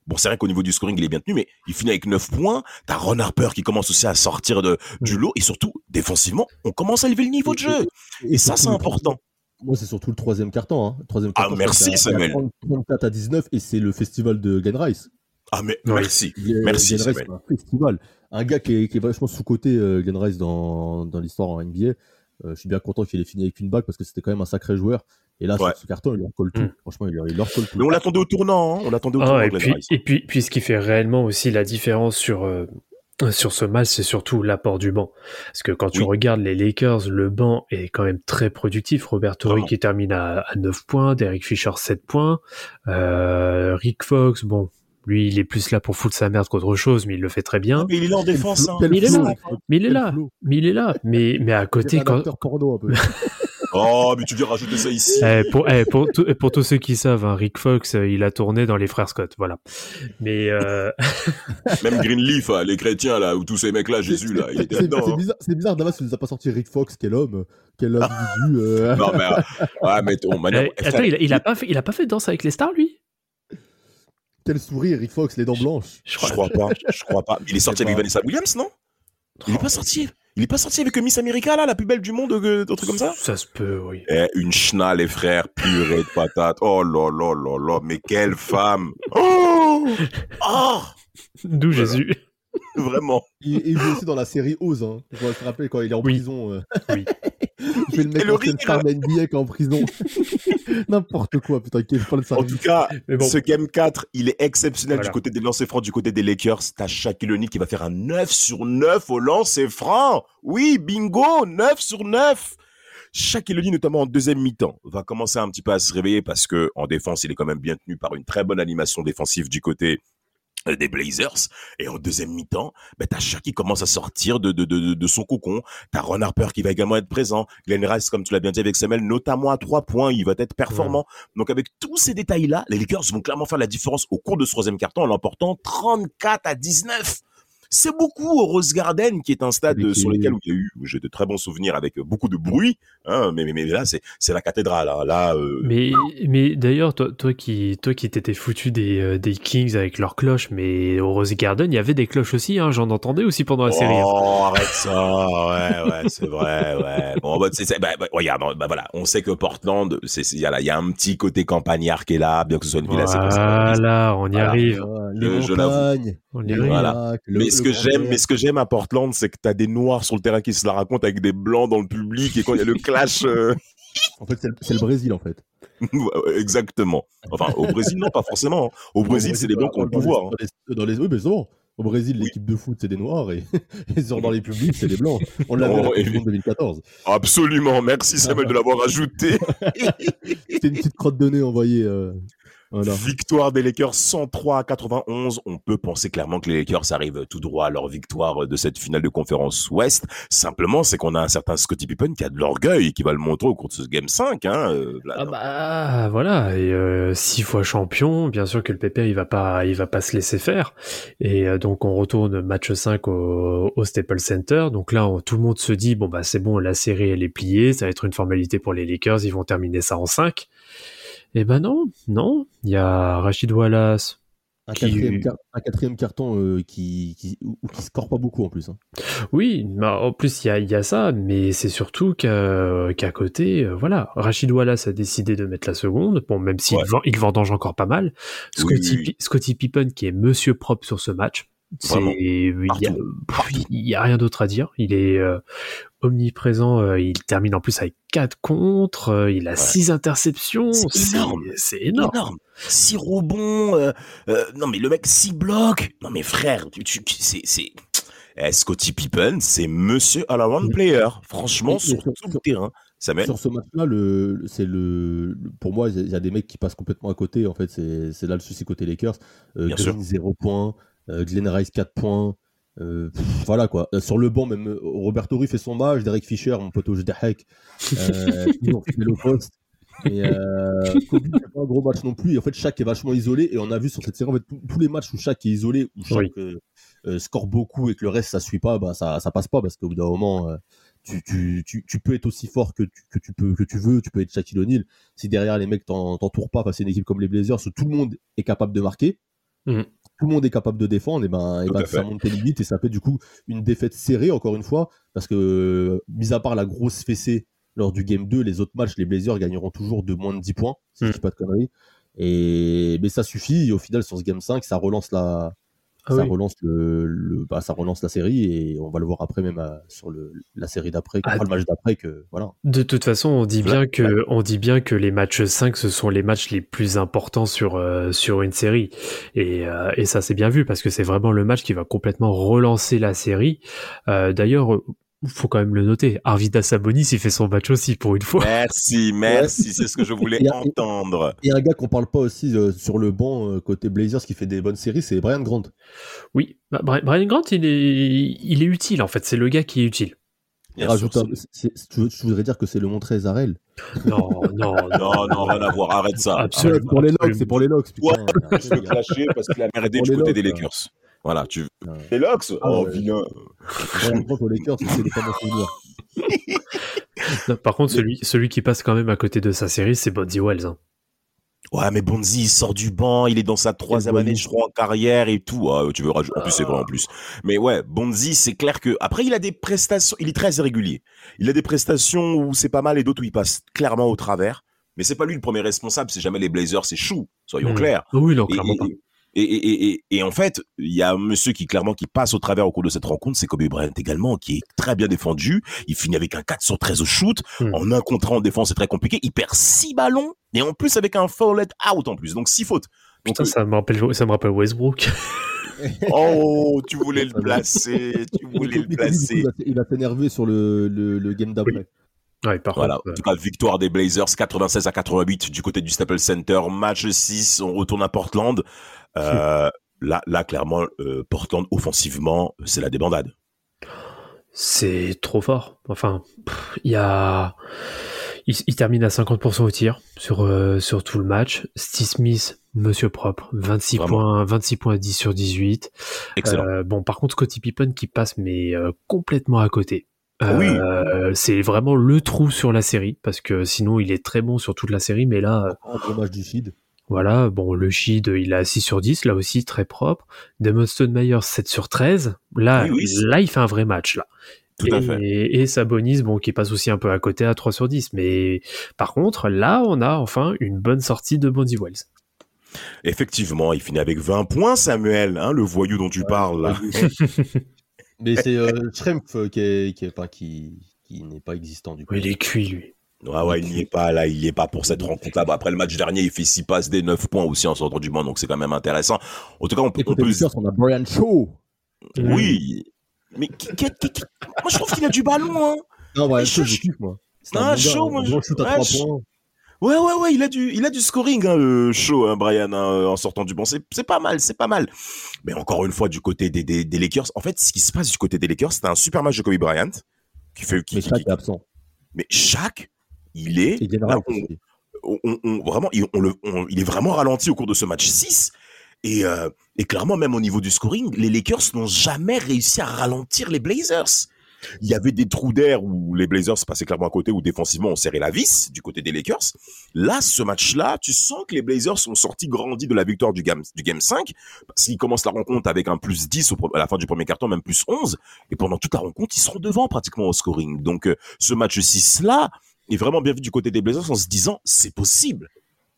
Bon, c'est vrai qu'au niveau du scoring, il est bien tenu, mais il finit avec 9 points. T'as Ron Harper qui commence aussi à sortir de, du lot. Et surtout, défensivement, on commence à élever le niveau de jeu. Et ça, c'est important. Moi, c'est surtout le troisième carton. Hein. Le troisième Ah, carton, merci, c'est à- Samuel. à 34 à 19 et c'est le festival de Glenn Rice. Ah, mais merci. Merci, Rice, Samuel. un festival. Un gars qui est, qui est vachement sous-côté, euh, Glenn Rice, dans, dans l'histoire en NBA. Euh, je suis bien content qu'il ait fini avec une bague parce que c'était quand même un sacré joueur. Et là, Ouais. ce carton, il leur colle tout. Mm. Franchement, il leur, il leur colle tout. Mais on l'attendait au tournant, hein. On l'attendait au Ah, tournant, et, puis, et puis, puis, ce qui fait réellement aussi la différence sur, euh, sur ce match, c'est surtout l'apport du banc. Parce que quand tu regardes les Lakers, le banc est quand même très productif. Robert Torrey qui termine à, à 9 points, Derek Fisher 7 points, euh, Rick Fox, bon, lui, il est plus là pour foutre sa merde qu'autre chose, mais il le fait très bien. Mais il est là en défense, hein. Quel Il est là. Mais il est là, mais il est là. Mais, mais à côté, quand, acteur porno un peu. Oh, mais tu viens rajouter ça ici. Eh, pour, eh, pour, tout- pour tous ceux qui savent, hein, Rick Fox, euh, il a tourné dans les frères Scott, voilà. Mais euh, Même Greenleaf, hein, les chrétiens, là, ou tous ces mecs-là, Jésus, là, il était C'est hein. bizarre, c'est bizarre, Damas, il nous a pas sorti Rick Fox, quel homme, quel individu. euh. Non, mais, euh, ouais, mais eh, attends, il il a pas fait, il a pas fait de danse avec les stars, lui? Quel sourire, Rick Fox, les dents blanches. Je Je crois pas, je crois pas. Il est sorti avec pas. Vanessa Williams, non? Il est pas sorti. Il est pas sorti avec Miss America, là, la plus belle du monde, euh, un truc comme ça? Ça se peut, oui. Eh, une schna, les frères, purée de patates. Oh là là là là, mais quelle femme Oh Oh D'où Voilà. Jésus. Vraiment. Il, il joue aussi dans la série Oz. Hein. Je dois te rappeler quand il est en Oui. prison. euh. Oui. Je vais le Et mettre le en scène NBA prison. N'importe quoi, putain, quel pas de ça. En tout cas, bon. ce Game 4, il est exceptionnel Voilà. du côté des lancers francs, du côté des Lakers. T'as Shaquille O'Neal qui va faire un 9 sur 9 au lancer franc. Oui, bingo, 9 sur 9. Shaquille O'Neal, notamment en deuxième mi-temps, va commencer un petit peu à se réveiller parce que en défense, il est quand même bien tenu par une très bonne animation défensive du côté des Blazers. Et en deuxième mi-temps, ben, t'as Shaq qui commence à sortir de, de, de, de son cocon. T'as Ron Harper qui va également être présent. Glenn Rice, comme tu l'as bien dit avec Samuel, notamment à trois points, il va être performant. Donc avec tous ces détails-là, les Lakers vont clairement faire la différence au cours de ce troisième carton en l'emportant 34 à 19. C'est beaucoup au Rose Garden, qui est un stade euh, sur lequel où il y a eu, où j'ai de très bons souvenirs avec euh, beaucoup de bruit. Hein, mais, mais, mais là, c'est, c'est la cathédrale. hein. Là, euh, Mais, mais d'ailleurs, toi, toi qui, toi qui t'étais foutu des, euh, des Kings avec leurs cloches, mais au Rose Garden, il y avait des cloches aussi, hein, j'en entendais aussi pendant la série. hein. Oh, arrête ça, ouais, ouais, c'est vrai, ouais. Bon, bah, c'est, c'est- bah, bah, regarde, bah, voilà, on sait que Portland, il y a là, il y a un petit côté campagnard qui est là, bien que ce soit une ville assez. Voilà, on y Voilà. arrive. Les Je- je l'avoue. montagnes, On y arrive. Voilà. le- mais ce que j'aime, mais ce que j'aime à Portland, c'est que t'as des noirs sur le terrain qui se la racontent avec des blancs dans le public et quand il y a le clash, euh, En fait, c'est le, Brésil, en fait. exactement. Enfin, au Brésil, non, pas forcément. hein. Au Brésil, c'est des blancs qui ont le les- pouvoir. Dans les, dans les- oui, mais bon. Au Brésil, Oui. l'équipe de foot, c'est des noirs et, et dans les publics, c'est des blancs. On l'a vu en et- 2014. Absolument. Merci Samuel de l'avoir ajouté. C'était une petite crotte de nez envoyée. euh, voilà. Victoire des Lakers 103 à 91. On peut penser clairement que les Lakers arrivent tout droit à leur victoire de cette finale de conférence Ouest. Simplement, c'est qu'on a un certain Scottie Pippen qui a de l'orgueil et qui va le montrer au cours de ce Game 5. Hein, euh. Ah bah voilà et euh, six fois champion bien sûr que le PP il va pas il va pas se laisser faire et euh, donc on retourne match 5 au, au Staples Center donc là on- tout le monde se dit bon bah c'est bon la série elle est pliée ça va être une formalité pour les Lakers ils vont terminer ça en 5 Eh ben non, non. Il y a Rachid Wallace. Un Qui- quatrième, car- un quatrième carton euh, qui, qui, qui score pas beaucoup en plus. hein. Oui, bah, en plus il y a, il y a ça, mais c'est surtout qu'à qu'à côté, euh, voilà, Rachid Wallace a décidé de mettre la seconde. Bon, même s'il Ouais. vend- il vendange encore pas mal. Oui, Scotty, oui, oui. Scotty Pippen qui est Monsieur propre sur ce match. Il y a, rien d'autre à dire. Il est euh, omniprésent. euh, il termine en plus avec 4 contre. euh, il a Ouais. 6 interceptions. C'est énorme. C'est énorme. énorme. Six rebonds. euh, euh, non, mais le mec, six blocs. Non, mais frère, tu, tu- tu- c'est, c'est, eh, Scotty Pippen, c'est monsieur all around Mais- player. Franchement, sur sur- tout le sur- terrain. Samuel. Sur ce match-là, le, le- c'est le, pour moi, il y a des mecs qui passent complètement à côté. En fait, c'est c'est là le souci côté Lakers. Euh, Bien Green, sûr. 0 points. Euh, Glenn Rice, 4 points. Euh, pff, voilà quoi. Euh, sur le banc, même Roberto Ruiz fait son match. Derek Fisher, mon poteau Jdahek, euh, au poste. Et euh, Kobe fait pas un gros match non plus. Et en fait, Shaq est vachement isolé. Et on a vu sur cette série, en fait, tous- les matchs où Shaq est isolé, où Oui. euh, euh, score beaucoup et que le reste ça suit pas, bah ça, ça passe pas parce qu'au bout d'un moment, tu, tu, tu, tu peux être aussi fort que tu, que tu peux que tu veux, tu peux être Shaquille O'Neal. Si derrière les mecs t'en- t'entourent pas, à une équipe comme les Blazers où tout le monde est capable de marquer, Mhm. Tout le monde est capable de défendre, et ben, et ben ça monte tes limites et ça fait du coup une défaite serrée encore une fois parce que mis à part la grosse fessée lors du game 2, les autres matchs, les Blazers gagneront toujours de moins de 10 points, si je Mhm. dis pas de conneries. Et mais ça suffit. Et au final, sur ce game 5, ça relance la, Ah ça oui. relance le, le- bah, ça relance la série et on va le voir après même euh, sur le, la série d'après, Ah, le match d'après que voilà. De toute façon, on dit bien Ouais, que on dit bien que les matchs 5 ce sont les matchs les plus importants sur euh, sur une série et euh, et ça c'est bien vu parce que c'est vraiment le match qui va complètement relancer la série. Euh, D'ailleurs, faut quand même le noter. Arvidas Sabonis il fait son match aussi pour une fois. Merci, merci, c'est ce que je voulais Et- et- entendre. Et un gars qu'on parle pas aussi euh, sur le banc euh, côté Blazers qui fait des bonnes séries, c'est Brian Grant. Oui, bah, Bri- Brian Grant il est il est utile en fait. C'est le gars qui est utile. Bien sûr, tu voudrais dire que c'est le montré Zarel? Non, non, Non, non, rien à voir, arrête ça. Absolument. C'est pour les Locks, c'est pour les Locks. Ouais, Putain, je arrêtez, veux clasher parce qu'il a merdé Pour du côté des là. Voilà, tu Locks Ah Oh, vilain. C'est bons souvenirs. Non, Par contre, celui celui qui passe quand même à côté de sa série, c'est Bonzi Wells. hein. Ouais, mais Bonzi, il sort du banc, il est dans sa troisième année, je crois, en carrière et tout. Ah, tu veux rajouter. En plus, c'est vrai, en plus. Mais ouais, Bonzi, c'est clair que, après, il a des prestations, il est très irrégulier. Il a des prestations où c'est pas mal et d'autres où il passe clairement au travers. Mais c'est pas lui le premier responsable, c'est jamais les Blazers, c'est Chou, soyons Mm. clairs. Oh oui, non, Et, clairement pas. Et, et, et, et, et en fait, il y a un monsieur qui clairement qui passe au travers au cours de cette rencontre, c'est Kobe Bryant également, qui est très bien défendu. Il finit avec un 4 sur 13 au shoot. Hmm. En un contre un en défense, c'est très compliqué. Il perd 6 ballons et en plus avec un foul out en plus, donc 6 fautes. Donc, Putain, ça me rappelle ça me rappelle Westbrook. oh, tu voulais le placer, tu voulais le placer. il va- s'énerver sur le, le, le game d'après. Ouais, par Voilà, contre, en tout cas, victoire des Blazers 96 à 88 du côté du Staples Center. Match 6, on retourne à Portland. Euh, là, là, clairement, euh, Portland, offensivement, c'est la débandade. C'est trop fort. Enfin, il y a. Il, il termine à 50% au tir sur, euh, sur tout le match. Steve Smith, monsieur propre, 26 Vraiment. points, 26 points 10 sur 18. Excellent. Euh, bon, par contre, Scottie Pippen qui passe, mais euh, complètement à côté. Oui. Euh, c'est vraiment le trou sur la série parce que sinon il est très bon sur toute la série, mais là, En gros match du Shid. Voilà, bon, le Shid, il a 6 sur 10, là aussi très propre. Demon Stoudemire 7 sur 13. Là, Oui, oui, là, il fait un vrai match, là. Tout et, à fait. Et Sabonis, bon, qui passe aussi un peu à côté à 3 sur 10. Mais par contre, là, on a enfin une bonne sortie de Bonzi Wells. Effectivement, il finit avec 20 points, Samuel, hein, le voyou dont tu parles. Là. Mais c'est euh, Schrempf euh, qui, est, qui, est, qui, qui n'est pas existant du coup. Il est cuit, lui. Ouais, ouais, il n'y est pas là, il n'y est pas pour cette rencontre-là. Bon, après le match dernier, il fait 6 passes des 9 points aussi en sortant du banc, donc c'est quand même intéressant. En tout cas, on peut, on côté peut Lakers, on a Brian Shaw. Oui. Mais qui- qui- qui- qui- moi, je trouve qu'il a du ballon, hein. Non, Brian Shaw, je kiffe moi. C'est un Shaw, gars, moi, je- shoot à ouais, 3 je- points. Ouais, ouais, ouais, il a du, il a du scoring, hein, le show, hein, Brian, hein, en sortant du banc. C'est, c'est pas mal, c'est pas mal. Mais encore une fois, du côté des, des, des Lakers, en fait, ce qui se passe du côté des Lakers, c'est un super match de Kobe Bryant, qui fait, qui, Mais qui- Shaq qui- est absent. mais chaque, il est, là, on, on- vraiment, il, le, est vraiment ralenti au cours de ce match 6. Et, euh, et clairement, même au niveau du scoring, les Lakers n'ont jamais réussi à ralentir les Blazers. Il y avait des trous d'air où les Blazers passaient clairement à côté, où défensivement on serrait la vis du côté des Lakers. Là, ce match-là, tu sens que les Blazers sont sortis grandis de la victoire du game, du game 5, parce qu'ils commencent la rencontre avec un plus 10 au pre- à la fin du premier carton, même plus 11, et pendant toute la rencontre, ils seront devant pratiquement au scoring. Donc, euh, ce match 6-là est vraiment bien vu du côté des Blazers en se disant, c'est possible.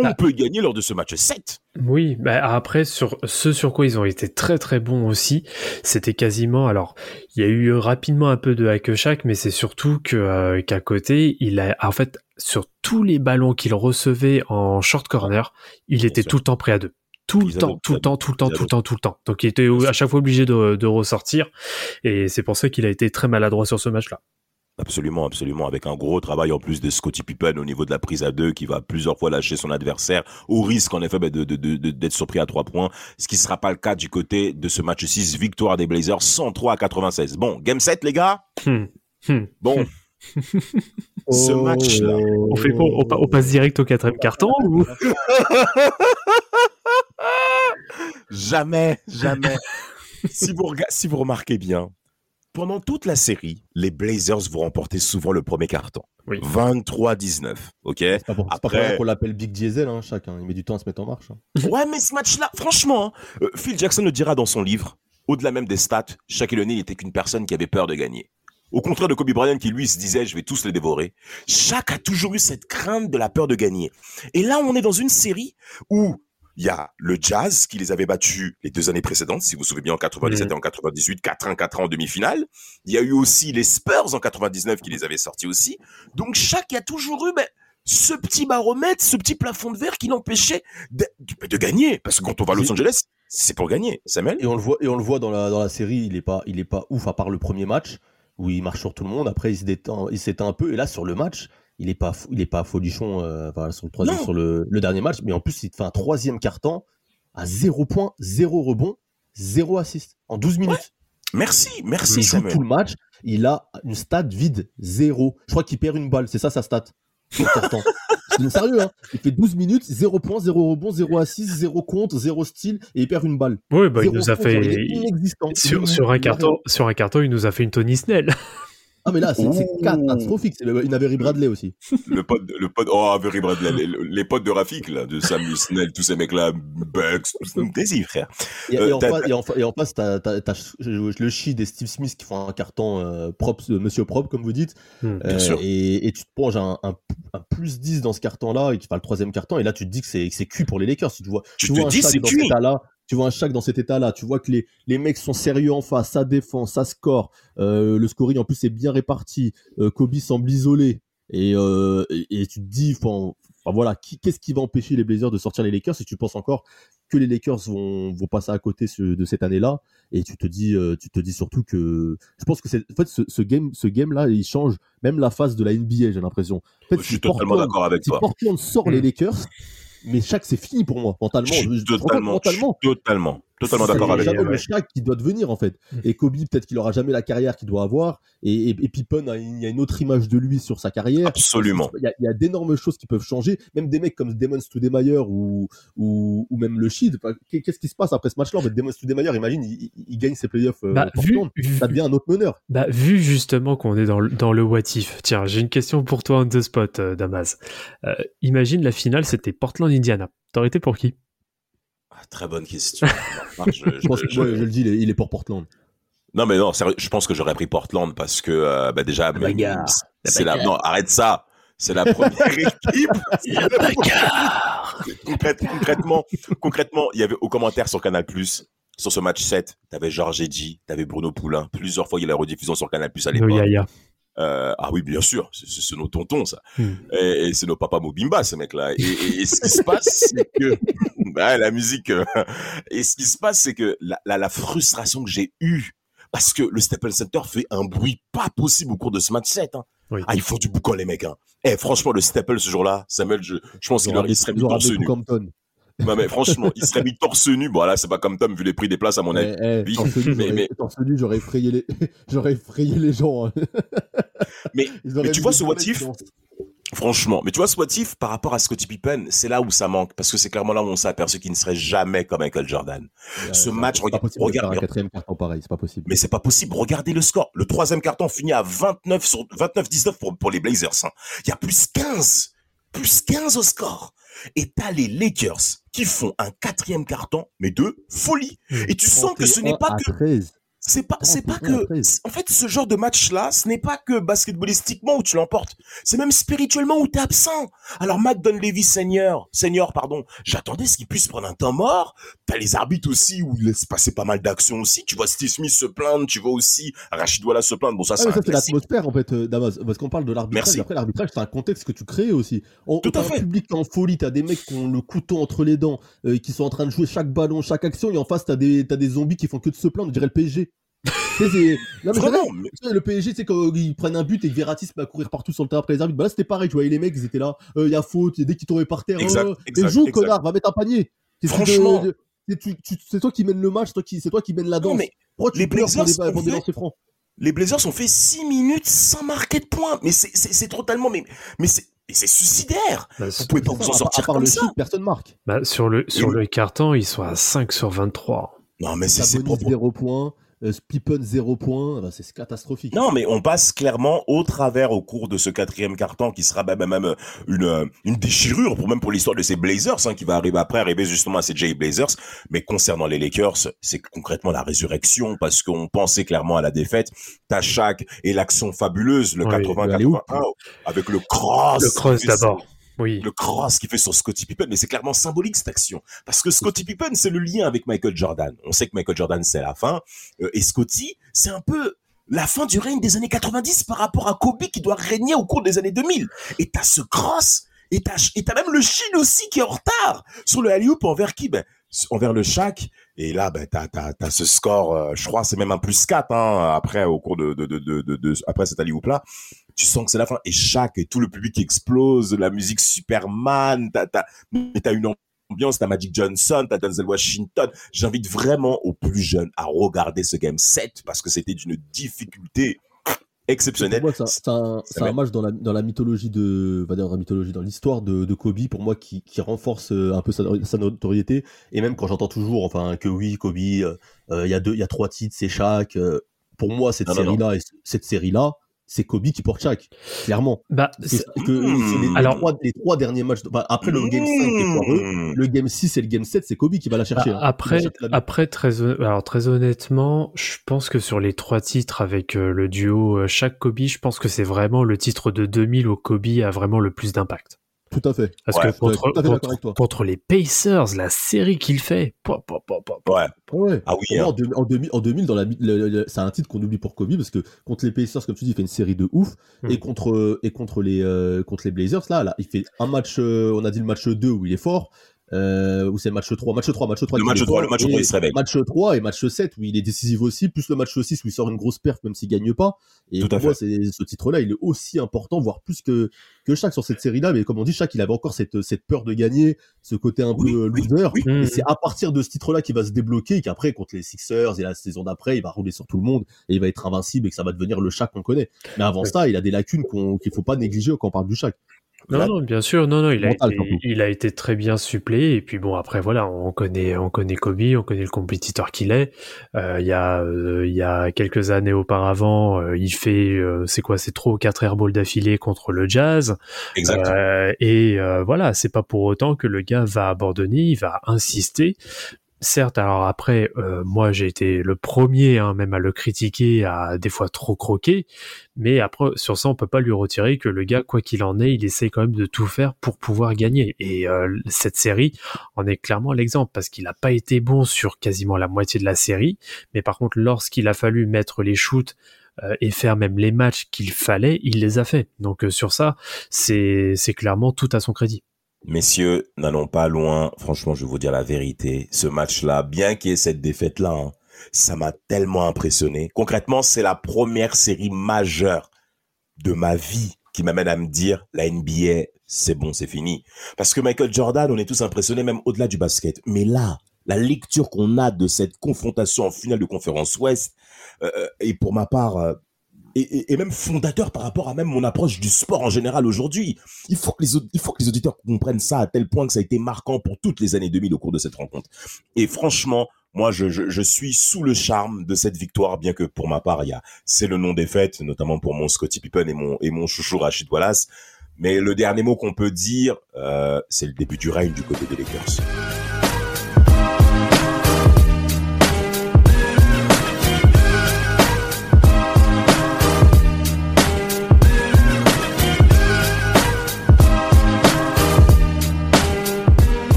On Bah. peut gagner lors de ce match 7. Oui, bah après sur ce sur quoi ils ont été très très bons aussi, c'était quasiment alors il y a eu rapidement un peu de hack shack mais c'est surtout que euh, qu'à côté, il a en fait sur tous les ballons qu'il recevait en short corner, il était tout le temps prêt à deux. Tout le temps, tout le temps, tout le temps, tout le temps, tout le temps. Donc il était à chaque fois obligé de, de ressortir et c'est pour ça qu'il a été très maladroit sur ce match-là. Absolument, absolument. Avec un gros travail en plus de Scottie Pippen au niveau de la prise à deux, qui va plusieurs fois lâcher son adversaire, au risque en effet ben, de, de, de- de- d'être surpris à trois points. Ce qui sera pas le cas du côté de ce match 6, victoire des Blazers 103 à 96. Bon, game 7 les gars? Hmm. Hmm. Bon, ce match-là. On fait quoi on, pa- on passe direct au quatrième carton ou? Jamais, jamais. si, vous rega- si vous remarquez bien, pendant toute la série, les Blazers vont remporter souvent le premier carton. Oui. 23-19, ok? C'est pas pour, c'est pas pour Après- qu'on l'appelle Big Diesel, hein, chacun. Il met du temps à se mettre en marche. hein. Ouais, mais ce match-là, franchement, hein, euh, Phil Jackson le dira dans son livre, au-delà même des stats, Shaquille O'Neal n'était qu'une personne qui avait peur de gagner. Au contraire de Kobe Bryant qui lui se disait je vais tous les dévorer. Shaq a toujours eu cette crainte de la peur de gagner. Et là, on est dans une série où il y a le Jazz qui les avait battus les deux années précédentes, si vous vous souvenez bien en 97 et en 98, 4-1, 4-1 en demi-finale. Il y a eu aussi les Spurs en 99 qui les avaient sortis aussi. Donc Shaq a toujours eu ben, ce petit baromètre, ce petit plafond de verre qui l'empêchait de, de- de gagner. Parce que quand on va à Los Angeles, c'est pour gagner. Samuel Et on le voit, et on le voit dans la, dans la série, il est pas, il est pas ouf à part le premier match où il marche sur tout le monde. Après, il il s'éteint un peu. Et là, sur le match, il est pas, fou- il est pas folichon, euh, enfin, sur le sur le, le dernier match. Mais en plus, il te fait un troisième carton à 0 points, 0 rebond, 0 assist en 12 minutes. Merci, merci il joue tout le match. Il a une stat vide, 0. Je crois qu'il perd une balle. C'est ça sa stat. C'est important. C'est sérieux, hein. Il fait 12 minutes, 0 points, 0 rebond, 0 assist, 0 compte, 0 style et il perd une balle. Oui, bah, il nous a compte, fait sur, sur un carton, sur un carton, il nous a fait une Tony Snell. Ah mais là c'est catastrophique. C'est une Avery Bradley aussi. Le pote, le pote, oh, Avery Bradley, les, les potes de Rafik, là, de Sam Snell, tous ces mecs-là, Bucks, des frère. Et, et Euh, en, face, et, en, fa- et en face, t'as, le Shid et Steve Smith qui font un carton euh, propre, euh, monsieur propre, comme vous dites. Hmm. Bien sûr. Et, et tu te prends un, un, un plus 10 dans ce carton-là, et qui fait le troisième carton, et là, tu te dis que c'est, cuit pour les Lakers. Tu, vois, Tu tu te vois un dis, Shaq c'est dans cuit. cet état-là. Tu vois un Shaq dans cet état-là. Tu vois que les, les mecs sont sérieux en face, ça défend, ça score. Euh, le scoring, en plus, est bien réparti. Euh, Kobe semble isolé. Et, euh, et, et tu te dis, enfin, voilà, qu'est-ce qui va empêcher les Blazers de sortir les Lakers? Et tu penses encore que les Lakers vont, vont passer à côté ce- de cette année-là? Et tu te dis, euh, tu te dis surtout que, je pense que c'est, en fait, ce, ce game, ce game-là, il change même la phase de la NBA, j'ai l'impression. En fait, Je suis si totalement d'accord avec si toi. Portland sort les Mm. Lakers, mais chaque c'est fini pour moi mentalement. Je suis totalement, mentalement. je suis totalement, totalement d'accord avec jamais le Shaq qui doit devenir en fait. Mm. Et Kobe peut-être qu'il aura jamais la carrière qu'il doit avoir. Et, et, et Pippen a une, il y a une autre image de lui sur sa carrière. Absolument. Il y a, il y a d'énormes choses qui peuvent changer. Même des mecs comme Damon Stoudemire ou, ou, ou même le Shid. Qu'est-ce qui se passe après ce match-là? En fait, Damon Stoudemire, imagine, il, il- il gagne ses playoffs euh, Bah, vu, Ça devient un autre meneur. bah, vu justement qu'on est dans le, dans le what if, tiens, j'ai une question pour toi on the spot, euh, Damas. Euh, imagine la finale, c'était Portland-Indiana. T'aurais été pour qui? Très bonne question. Non, je- je- Je pense que, je- le dis, il est, il est pour Portland. Non, mais non, sérieux, je pense que j'aurais pris Portland parce que, euh, bah, déjà, c'est la, non, arrête ça. C'est la première équipe. Concrète- concrètement, concrètement, il y avait aux commentaires sur Canal+, sur ce match 7, t'avais Georges Eddy, t'avais Bruno Poulain. Plusieurs fois, il y a la rediffusion sur Canal+, à No l'époque. Euh, ah oui, bien sûr, c'est nos tontons, ça. Hmm. Et, et c'est nos papas Mobimba, ces mecs-là. Et, et- et ce qui se passe, c'est que bah, la musique. euh, et ce qui se passe, c'est que la, la, la frustration que j'ai eue, parce que le Staples Center fait un bruit pas possible au cours de ce match 7. Hein. Oui. Ah, ils font du boucan, les mecs. Hein. Eh, franchement, le Staples ce jour-là, Samuel, je, je pense qu'il aurait- il serait mis torse nu. Non, mais franchement, il serait mis torse nu. Bon, là, c'est pas comme Tom, vu les prix des places, à mon avis. Eh, eh, Oui, torse nu, mais- j'aurais- mais- effrayé les, j'aurais effrayé les gens. hein. Mais- tu vois ce what mecs if qui ont- Franchement. Mais tu vois, Spotif, par rapport à Scottie Pippen, c'est là où ça manque. Parce que c'est clairement là où on s'est aperçu qu'il ne serait jamais comme Michael Jordan. Ce match, regarde, regarde, un quatrième carton pareil, c'est pas possible. mais c'est pas possible. Regardez le score. Le troisième carton finit à 29 sur 29-19 pour, pour les Blazers. hein. Il y a plus 15. Plus 15 au score. Et t'as les Lakers qui font un quatrième carton, mais de folie. Et tu sens que ce n'est 31 pas que 13. C'est pas, c'est pas 31 à que, 13. en fait, ce genre de match-là, ce n'est pas que basketballistiquement où tu l'emportes. C'est même spirituellement où t'es absent. Alors, Matt Dunleavy senior, senior, pardon, j'attendais ce qu'il puisse prendre un temps mort. T'as les arbitres aussi où il laisse passer pas mal d'actions aussi. Tu vois Steve Smith se plaindre, tu vois aussi Rachid Walla se plaindre. Bon, ça, Ah, c'est l'atmosphère, en fait, euh, Damas. Parce qu'on parle de l'arbitrage. Après, l'arbitrage, c'est un contexte que tu crées aussi. On, Tout à t'as un fait. public en folie. T'as des mecs qui ont le couteau entre les dents, euh, qui sont en train de jouer chaque ballon, chaque action. Et en face, t'as des, t'as des zombies qui font que de se plaindre. On dirait le PSG. Non, mais mais- le PSG, c'est quand ils prennent un but et que Verratti se met à courir partout sur le terrain après les arbitres. Bah là, c'était pareil. Tu vois, les mecs, ils étaient là. Il y a faute. y a dès qu'ils tombaient par terre. Exact, exact, mais joue, exact. connard. Va mettre un panier. Franchement. de- de- c'est toi qui mène le match. C'est toi qui, mène la Non, danse. mais Pourquoi tu les Blazers des, ont des fait- francs les Blazers ont fait 6 minutes sans marquer de points. Mais c'est, totalement, mais, mais c'est, suicidaire. Bah, Vous pouvez pas vous en À à sortir part comme le ça. personne marque. bah, sur le, sur Et- le carton, ils sont à 5 sur 23. Non, mais c'est, propre. 0 points, euh, Pippen 0 points, bah, c'est catastrophique. Non, mais on passe clairement au travers au cours de ce quatrième carton qui sera même, même une, euh, une déchirure pour même pour l'histoire de ces Blazers hein, qui va arriver après, arriver justement à ces Jay Blazers. Mais concernant les Lakers, c'est concrètement la résurrection parce qu'on pensait clairement à la défaite. T'as Shaq et l'action fabuleuse, le Oui, 80-81 avec le cross. Le cross d'abord. Oui. Le cross qu'il fait sur Scottie Pippen, mais c'est clairement symbolique cette action. Parce que Scottie Pippen, c'est le lien avec Michael Jordan. On sait que Michael Jordan, c'est la fin. Euh, et Scottie, c'est un peu la fin du règne des années 90 par rapport à Kobe qui doit régner au cours des années 2000. Et t'as ce cross, et t'as, et t'as même le Chine aussi qui est en retard sur le alley-oop envers qui? Ben, envers le Shaq. Et là, ben, t'as, t'as, t'as ce score, euh, je crois, c'est même un plus 4, hein, après, au cours de, de, de, de, de, de- après cet alley-oop là. Tu sens que c'est la fin. Et Shaq et tout le public explose, la musique Superman, t'as, t'as, mais t'as une ambiance, t'as Magic Johnson, t'as Denzel Washington. J'invite vraiment aux plus jeunes à regarder ce game 7 parce que c'était d'une difficulté moi, c'est un- un, match dans la, dans la mythologie de, va dire dans la mythologie, dans l'histoire de, de Kobe, pour moi, qui, qui renforce euh, un peu sa, sa notoriété. Et même quand j'entends toujours, enfin, que oui, Kobe, euh, euh, il y a deux, il y a trois titres, c'est Shaq. euh, pour moi, cette série-là, cette série-là, c'est Kobe qui porte Shaq, clairement. Bah, C'est que les, Alors- trois, les trois derniers matchs. enfin, après le game 5 qui est foireux, le game 6 et le game 7, c'est Kobe qui va la chercher. Bah, hein. Va après, la- après très, alors, très honnêtement, je pense que sur les trois titres avec euh, le duo euh, Shaq Kobe, je pense que c'est vraiment le titre de 2000 où Kobe a vraiment le plus d'impact. Tout à fait. Parce Ouais, que contre, fait d'accord contre, avec toi. contre les Pacers, la série qu'il fait, pop, pop, pop, pop. Ouais. Ouais. Ah oui, hein. en, deux- en 2000, en 2000, dans la, le- le- c'est un titre qu'on oublie pour Kobe parce que contre les Pacers, comme tu dis, il fait une série de ouf Mm. et contre et contre les euh, contre les Blazers là, là, il fait un match. euh, on a dit le match 2 où il est fort. Euh, ou c'est le match 3, match 3, match 3. Le match est 3, fort, le match et 3, il se réveille. Match 3 et match 7 où il est décisif aussi, plus le match 6 où il sort une grosse perte même s'il gagne pas. Et Tout pour à moi, c'est ce titre-là, il est aussi important, voire plus que que chaque sur cette série-là. Mais comme on dit, chaque il avait encore cette cette peur de gagner, ce côté un Oui, peu euh, oui, loser. oui. Mm. Et c'est à partir de ce titre-là qu'il va se débloquer et qu'après, contre les Sixers et la saison d'après, il va rouler sur tout le monde et il va être invincible et que ça va devenir le Shaq qu'on connaît. Mais avant Ouais. ça, il a des lacunes qu'on- qu'il faut pas négliger quand on parle du Shaq. Non, non, bien sûr, non, non, il a, Mental, été, surtout. il a été très bien suppléé. Et puis bon, après voilà, on connaît, on connaît Kobe, on connaît le compétiteur qu'il est. Euh, Il y a, euh, il y a quelques années auparavant, euh, il fait, euh, c'est quoi, c'est trois ou quatre airballs d'affilée contre le Jazz. Exact. Euh, et euh, voilà, c'est pas pour autant que le gars va abandonner, il va insister. Certes, alors après, euh, moi j'ai été le premier hein, même à le critiquer, à des fois trop croquer, mais après sur ça on peut pas lui retirer que le gars, quoi qu'il en est, il essaie quand même de tout faire pour pouvoir gagner. Et euh, cette série en est clairement l'exemple parce qu'il n'a pas été bon sur quasiment la moitié de la série, mais par contre lorsqu'il a fallu mettre les shoots euh, et faire même les matchs qu'il fallait, il les a fait. Donc sur ça, c'est clairement tout à son crédit. Messieurs, n'allons pas loin. Franchement, je vais vous dire la vérité. Ce match-là, bien qu'il y ait cette défaite-là, hein, ça m'a tellement impressionné. Concrètement, c'est la première série majeure de ma vie qui m'amène à me dire la NBA, c'est bon, c'est fini. Parce que Michael Jordan, on est tous impressionnés même au-delà du basket. Mais là, la lecture qu'on a de cette confrontation en finale de conférence Ouest, euh, et pour ma part, euh, et, même fondateur par rapport à même mon approche du sport en général aujourd'hui. Il faut que les il faut que les auditeurs comprennent ça à tel point que ça a été marquant pour toutes les années 2000 au cours de cette rencontre. Et franchement, moi, je, suis sous le charme de cette victoire, bien que pour ma part, il y a, c'est le nom des fêtes, notamment pour mon Scottie Pippen et mon, et mon chouchou Rachid Wallace. Mais le dernier mot qu'on peut dire, euh, c'est le début du règne du côté des Lakers.